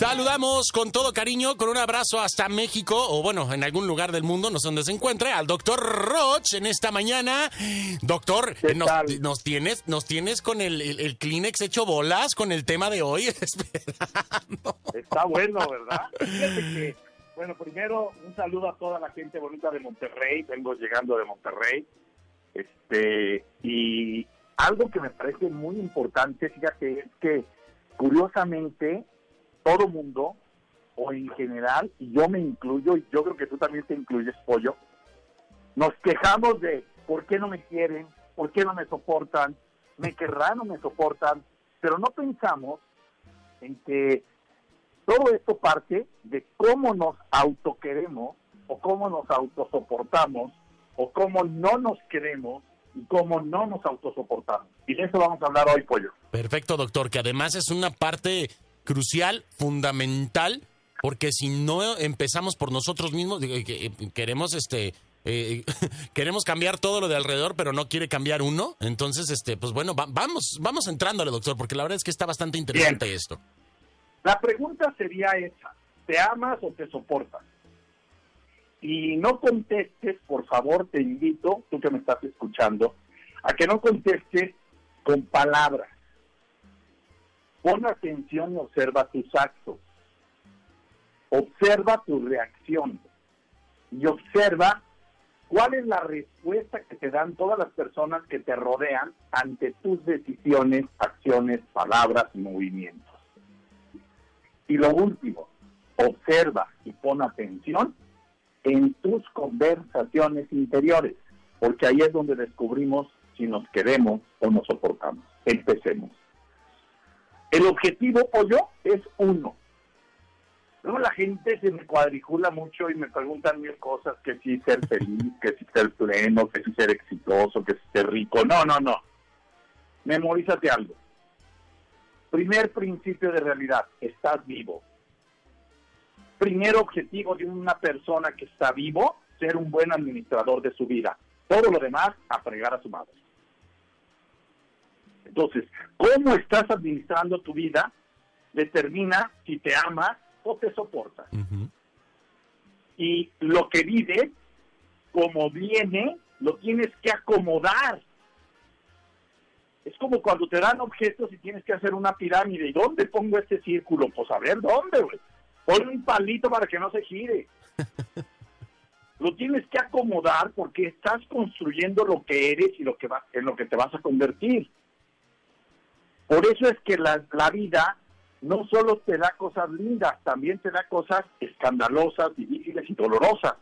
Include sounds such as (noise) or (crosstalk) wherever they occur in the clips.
Saludamos con todo cariño, con un abrazo hasta México, o bueno, en algún lugar del mundo, no sé dónde se encuentre, al doctor Roch en esta mañana. Doctor, nos, nos, tienes, nos tienes con el, el, Kleenex hecho bolas con el tema de hoy. (laughs) Está bueno, ¿verdad? que, bueno, primero un saludo a toda la gente bonita de Monterrey, vengo llegando de Monterrey. Este, y algo que me parece muy importante, fíjate, es que curiosamente todo mundo, o en general, y yo me incluyo, y yo creo que tú también te incluyes, pollo, nos quejamos de por qué no me quieren, por qué no me soportan, me querrán o me soportan, pero no pensamos en que todo esto parte de cómo nos autoqueremos o cómo nos autosoportamos o cómo no nos queremos y cómo no nos autosoportamos. Y de eso vamos a hablar hoy, Pollo. Perfecto, doctor, que además es una parte crucial, fundamental, porque si no empezamos por nosotros mismos, eh, queremos este eh, (laughs) queremos cambiar todo lo de alrededor, pero no quiere cambiar uno. Entonces, este, pues bueno, vamos, vamos entrándole, doctor, porque la verdad es que está bastante interesante esto. La pregunta sería esa: ¿te amas o te soportas? Y no contestes, por favor, te invito, tú que me estás escuchando, a que no contestes con palabras. Pon atención y observa tus actos. Observa tu reacción. Y observa cuál es la respuesta que te dan todas las personas que te rodean ante tus decisiones, acciones, palabras movimientos. Y lo último, observa y pon atención en tus conversaciones interiores, porque ahí es donde descubrimos si nos queremos o nos soportamos. Empecemos. El objetivo, pollo, es uno. Luego la gente se me cuadricula mucho y me preguntan mil cosas, que si ser feliz, que si ser pleno, que si ser exitoso, que si ser rico. No, no, no. Memorízate algo. Primer principio de realidad, estás vivo. Primer objetivo de una persona que está vivo, ser un buen administrador de su vida. Todo lo demás, a fregar a su madre. Entonces, cómo estás administrando tu vida determina si te amas o te soportas. Y lo que vives, como viene, lo tienes que acomodar. Es como cuando te dan objetos y tienes que hacer una pirámide. ¿Y dónde pongo este círculo? Pues a ver, ¿dónde, güey? Pon un palito para que no se gire. (laughs) lo tienes que acomodar porque estás construyendo lo que eres y lo que va, en lo que te vas a convertir. Por eso es que la, vida no solo te da cosas lindas, también te da cosas escandalosas, difíciles y dolorosas.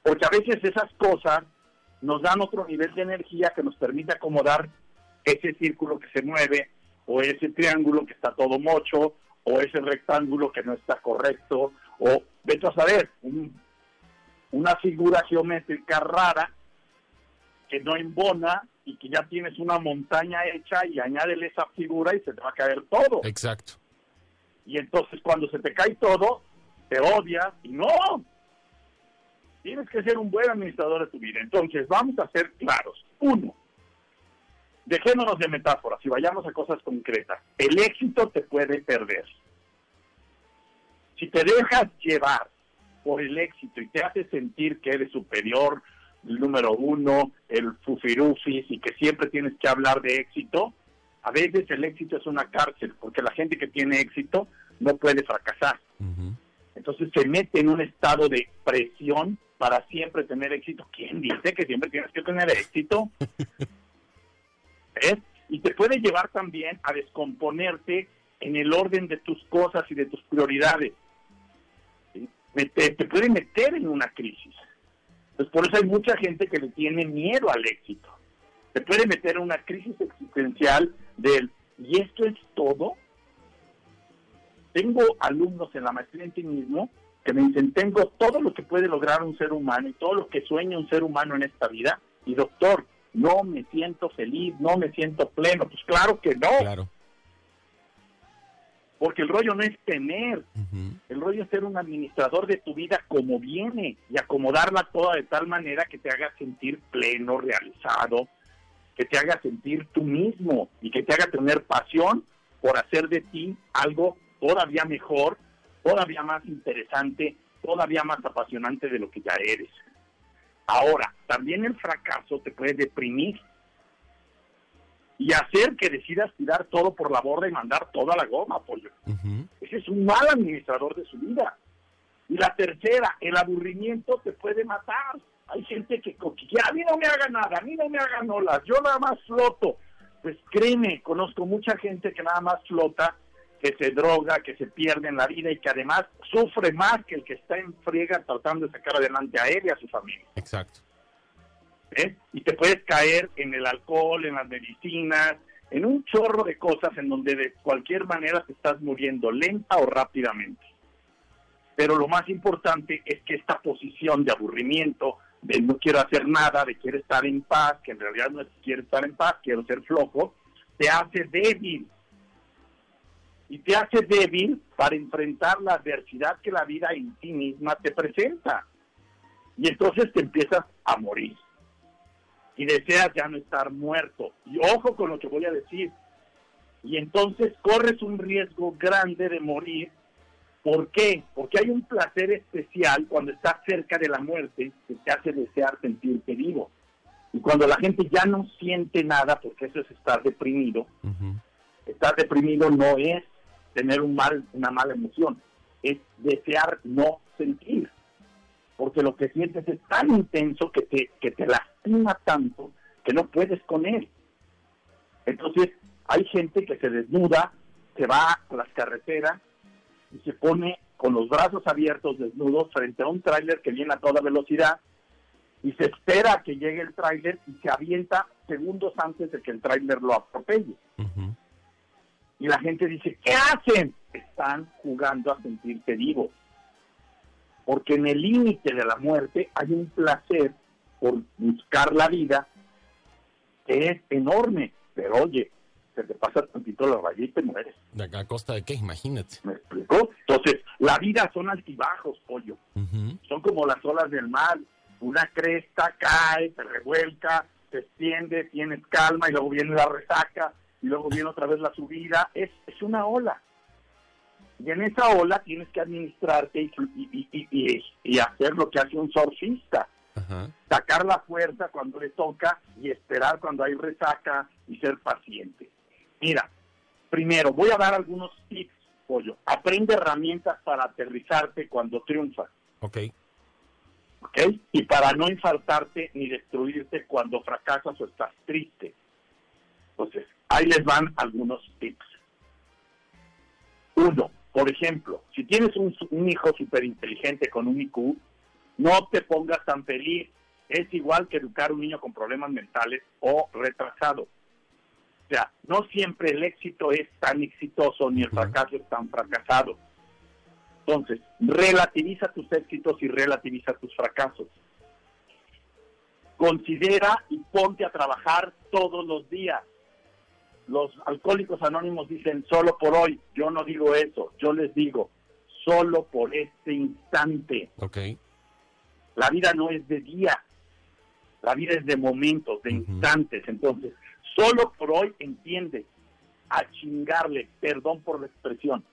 Porque a veces esas cosas nos dan otro nivel de energía que nos permite acomodar ese círculo que se mueve, o ese triángulo que está todo mocho, o ese rectángulo que no está correcto, o vete a saber, una figura geométrica rara que no embona y que ya tienes una montaña hecha y añádele esa figura y se te va a caer todo. Exacto. Y entonces cuando se te cae todo, te odias y no. Tienes que ser un buen administrador de tu vida. Entonces, vamos a ser claros. Uno, dejémonos de metáforas y vayamos a cosas concretas. El éxito te puede perder. Si te dejas llevar por el éxito y te hace sentir que eres superior, el número uno, el fufirufis y que siempre tienes que hablar de éxito, a veces el éxito es una cárcel, porque la gente que tiene éxito no puede fracasar. Entonces se mete en un estado de presión para siempre tener éxito. ¿Quién dice que siempre tienes que tener éxito? (laughs) Y te puede llevar también a descomponerte en el orden de tus cosas y de tus prioridades. te puede meter en una crisis. Pues por eso hay mucha gente que le tiene miedo al éxito. Se puede meter en una crisis existencial del, ¿y esto es todo? Tengo alumnos en la maestría en ti mismo que me dicen, tengo todo lo que puede lograr un ser humano y todo lo que sueña un ser humano en esta vida, y doctor, no me siento feliz, no me siento pleno. Pues claro que no. Claro. Porque el rollo no es tener, el rollo es ser un administrador de tu vida como viene y acomodarla toda de tal manera que te haga sentir pleno, realizado, que te haga sentir tú mismo y que te haga tener pasión por hacer de ti algo todavía mejor, todavía más interesante, todavía más apasionante de lo que ya eres. Ahora, también el fracaso te puede deprimir y hacer que decidas tirar todo por la borda y mandar toda la goma, pollo. Ese es un mal administrador de su vida. Y la tercera, el aburrimiento te puede matar. Hay gente que, que a mí no me haga nada, a mí no me hagan olas, yo nada más floto. Pues créeme, conozco mucha gente que nada más flota, que se droga, que se pierde en la vida y que además sufre más que el que está en friega tratando de sacar adelante a él y a su familia. Exacto. ¿Eh? Y te puedes caer en el alcohol, en las medicinas, en un chorro de cosas en donde de cualquier manera te estás muriendo lenta o rápidamente. Pero lo más importante es que esta posición de aburrimiento, de no quiero hacer nada, de quiero estar en paz, que en realidad no es quiero estar en paz, quiero ser flojo, te hace débil. Y te hace débil para enfrentar la adversidad que la vida en sí misma te presenta. Y entonces te empiezas a morir. Y deseas ya no estar muerto. Y ojo con lo que voy a decir. Y entonces corres un riesgo grande de morir ¿Por qué? Porque hay un placer especial cuando estás cerca de la muerte que te hace desear sentirte vivo. Y cuando la gente ya no siente nada, porque eso es estar deprimido, estar deprimido no es tener un mal, una mala emoción, es desear no sentir. Porque lo que sientes es tan intenso que te, que te lastima tanto que no puedes con él. Entonces, hay gente que se desnuda, se va a las carreteras, y se pone con los brazos abiertos, desnudos, frente a un tráiler que viene a toda velocidad y se espera que llegue el tráiler y se avienta segundos antes de que el tráiler lo atropelle. Y la gente dice, ¿qué hacen? Están jugando a sentirse vivo. Porque en el límite de la muerte hay un placer por buscar la vida que es enorme. Pero oye, se te pasa tantito la raya y te mueres. ¿A costa de qué? Imagínate. ¿Me explico? Entonces, la vida son altibajos, pollo. Son como las olas del mar. Una cresta cae, se revuelca, se extiende, tienes calma y luego viene la resaca y luego viene otra vez la subida. Es, es una ola. Y en esa ola tienes que administrarte y, y, y hacer lo que hace un surfista sacar la fuerza cuando le toca y esperar cuando hay resaca y ser paciente. Mira, primero voy a dar algunos tips, pollo. Aprende herramientas para aterrizarte cuando triunfas. Ok. Ok. Y para no infartarte ni destruirte cuando fracasas o estás triste. Entonces, ahí les van algunos tips. Uno, por ejemplo, si tienes un, un hijo súper inteligente con un IQ, no te pongas tan feliz. Es igual que educar a un niño con problemas mentales o retrasado. O sea, no siempre el éxito es tan exitoso ni el fracaso es tan fracasado. Entonces, relativiza tus éxitos y relativiza tus fracasos. Considera y ponte a trabajar todos los días. Los alcohólicos anónimos dicen solo por hoy. Yo no digo eso. Yo les digo solo por este instante. Okay. La vida no es de día. La vida es de momentos, de instantes. Entonces, Solo por hoy entiende a chingarle, perdón por la expresión.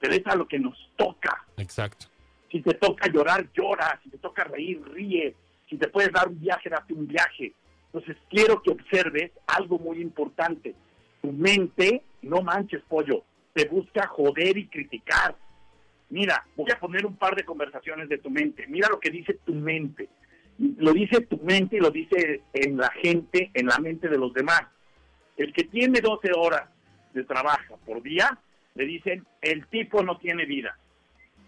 Pero es a lo que nos toca. Exacto. Si te toca llorar, llora. Si te toca reír, ríe. Si te puedes dar un viaje, date un viaje. Entonces quiero que observes algo muy importante. Tu mente, no manches pollo, te busca joder y criticar. Mira, voy a poner un par de conversaciones de tu mente. Mira lo que dice tu mente lo dice tu mente y lo dice en la gente, en la mente de los demás. El que tiene 12 horas de trabajo por día, le dicen, el tipo no tiene vida.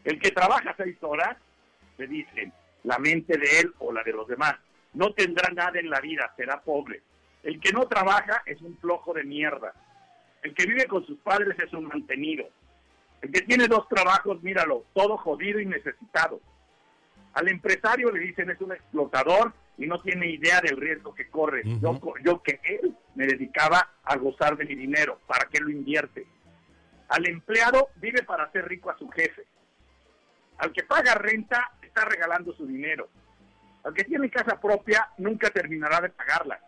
El que trabaja 6 horas, le dicen, la mente de él o la de los demás, no tendrá nada en la vida, será pobre. El que no trabaja es un flojo de mierda. El que vive con sus padres es un mantenido. El que tiene dos trabajos, míralo, todo jodido y necesitado. Al empresario le dicen es un explotador y no tiene idea del riesgo que corre. yo, yo que él me dedicaba a gozar de mi dinero, ¿para qué lo invierte? Al empleado vive para hacer rico a su jefe. Al que paga renta está regalando su dinero. Al que tiene casa propia nunca terminará de pagarla.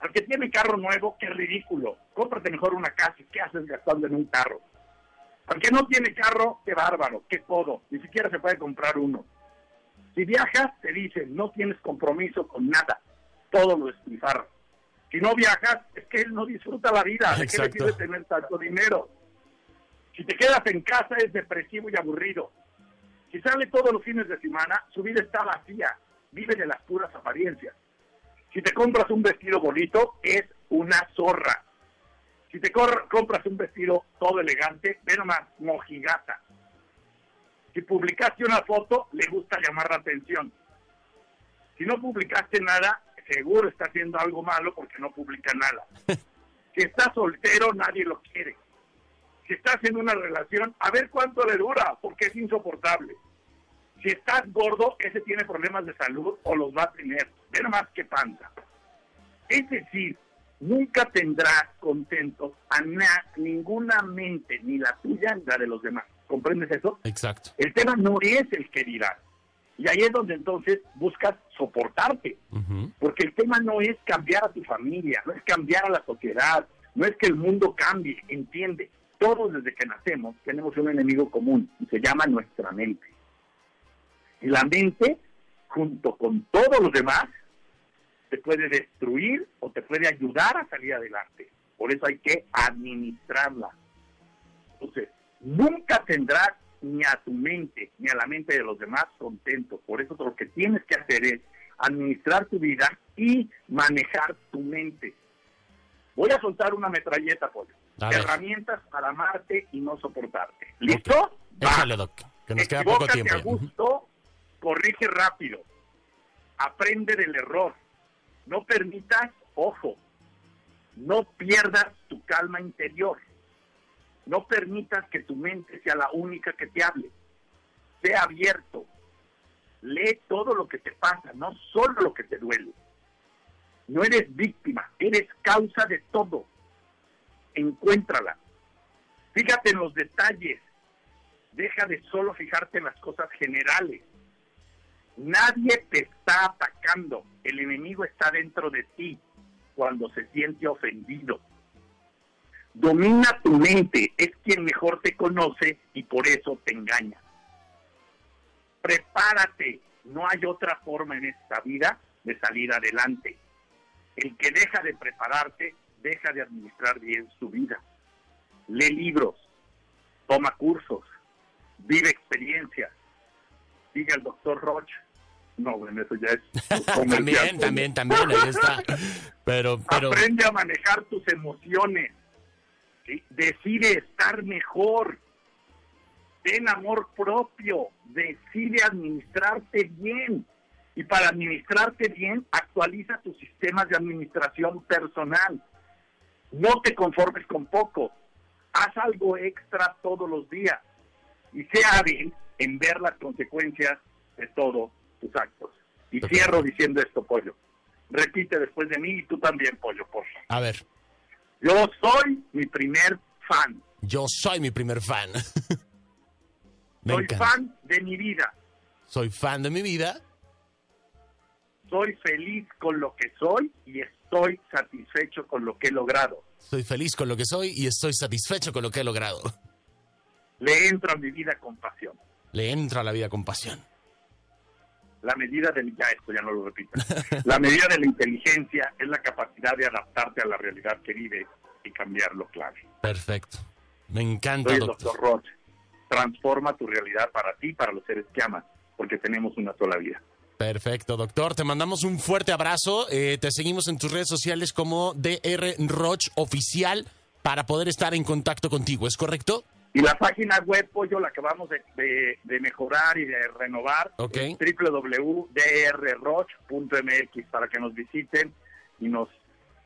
Al que tiene carro nuevo, qué ridículo. Cómprate mejor una casa. ¿Qué haces gastando en un carro? Aunque no tiene carro, qué bárbaro, qué codo, ni siquiera se puede comprar uno. Si viajas, te dicen, no tienes compromiso con nada, todo lo despilfarra. Si no viajas, es que él no disfruta la vida, ¿de qué le Exacto. sirve tener tanto dinero? Si te quedas en casa, es depresivo y aburrido. Si sale todos los fines de semana, su vida está vacía, vive de las puras apariencias. Si te compras un vestido bonito, es una zorra. Si te compras un vestido todo elegante, ve nomás, mojigata. Si publicaste una foto, le gusta llamar la atención. Si no publicaste nada, seguro está haciendo algo malo porque no publica nada. (laughs) Si estás soltero, nadie lo quiere. Si estás en una relación, a ver cuánto le dura, porque es insoportable. Si estás gordo, ese tiene problemas de salud o los va a tener. Ve nomás qué panza. Es decir, nunca tendrás contento a na- ninguna mente, ni la tuya ni la de los demás. ¿Comprendes eso? Exacto. El tema no es el que dirás. Y ahí es donde entonces buscas soportarte. Porque el tema no es cambiar a tu familia, no es cambiar a la sociedad, no es que el mundo cambie, entiende. Todos desde que nacemos tenemos un enemigo común y se llama nuestra mente. Y la mente, junto con todos los demás, te puede destruir o te puede ayudar a salir adelante. Por eso hay que administrarla. Entonces, nunca tendrás ni a tu mente ni a la mente de los demás contento. Por eso lo que tienes que hacer es administrar tu vida y manejar tu mente. Voy a soltar una metralleta, Pollo. Herramientas para amarte y no soportarte. ¿Listo? Va. Échale, Doc, que nos queda poco tiempo. a gusto, corrige rápido, aprende del error, no permitas, ojo, no pierdas tu calma interior, no permitas que tu mente sea la única que te hable, sea abierto, lee todo lo que te pasa, no solo lo que te duele. No eres víctima, eres causa de todo. Encuéntrala. Fíjate en los detalles, deja de solo fijarte en las cosas generales. Nadie te está atacando, el enemigo está dentro de ti cuando se siente ofendido. Domina tu mente, es quien mejor te conoce y por eso te engaña. Prepárate, no hay otra forma en esta vida de salir adelante. El que deja de prepararte, deja de administrar bien su vida. Lee libros, toma cursos, vive experiencias. Sigue al doctor Roche. No, bueno, eso ya es. (laughs) También, también, también, ahí está. Pero, pero, Aprende a manejar tus emociones. ¿sí? Decide estar mejor. Ten amor propio. Decide administrarte bien. Y para administrarte bien, actualiza tus sistemas de administración personal. No te conformes con poco. Haz algo extra todos los días. Y sea hábil en ver las consecuencias de todos tus actos. Y cierro diciendo esto, Pollo. Repite después de mí y tú también, Pollo, por favor. a ver, Yo soy mi primer fan. yo soy mi primer fan. (laughs) Me soy encanta. fan de mi vida. Soy fan de mi vida. Soy feliz con lo que soy y estoy satisfecho con lo que he logrado. Soy feliz con lo que soy y estoy satisfecho con lo que he logrado. Le entro a mi vida con pasión. Le entro a la vida con pasión. La medida del ya esto ya no lo repito. La medida de la inteligencia es la capacidad de adaptarte a la realidad que vives y cambiarlo clave. Perfecto. Me encanta, Soy el doctor. doctor Roche. Transforma tu realidad para ti para los seres que amas, porque tenemos una sola vida. Perfecto, doctor. Te mandamos un fuerte abrazo. Eh, te seguimos en tus redes sociales como DR Roch Oficial para poder estar en contacto contigo. ¿Es correcto? Y la página web, Pollo, la acabamos de, de- de mejorar y de renovar, Ok. es www.drroch.mx para que nos visiten y nos...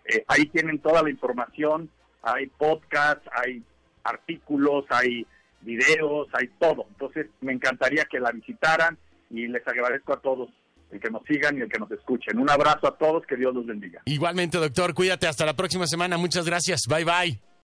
eh, ahí tienen toda la información, hay podcasts, hay artículos, hay videos, hay todo. Entonces, me encantaría que la visitaran y les agradezco a todos el que nos sigan y el que nos escuchen. Un abrazo a todos, que Dios los bendiga. Igualmente, doctor. Cuídate. Hasta la próxima semana. Muchas gracias. Bye, bye.